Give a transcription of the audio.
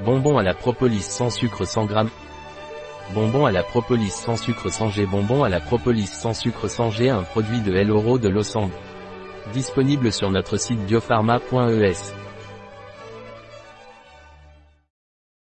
Bonbon à la propolis sans sucre 100 g. Bonbon à la propolis sans sucre 100 G. Bonbon à la propolis sans sucre 100 G. Un produit de Loro de Lausanne. Disponible sur notre site biopharma.es.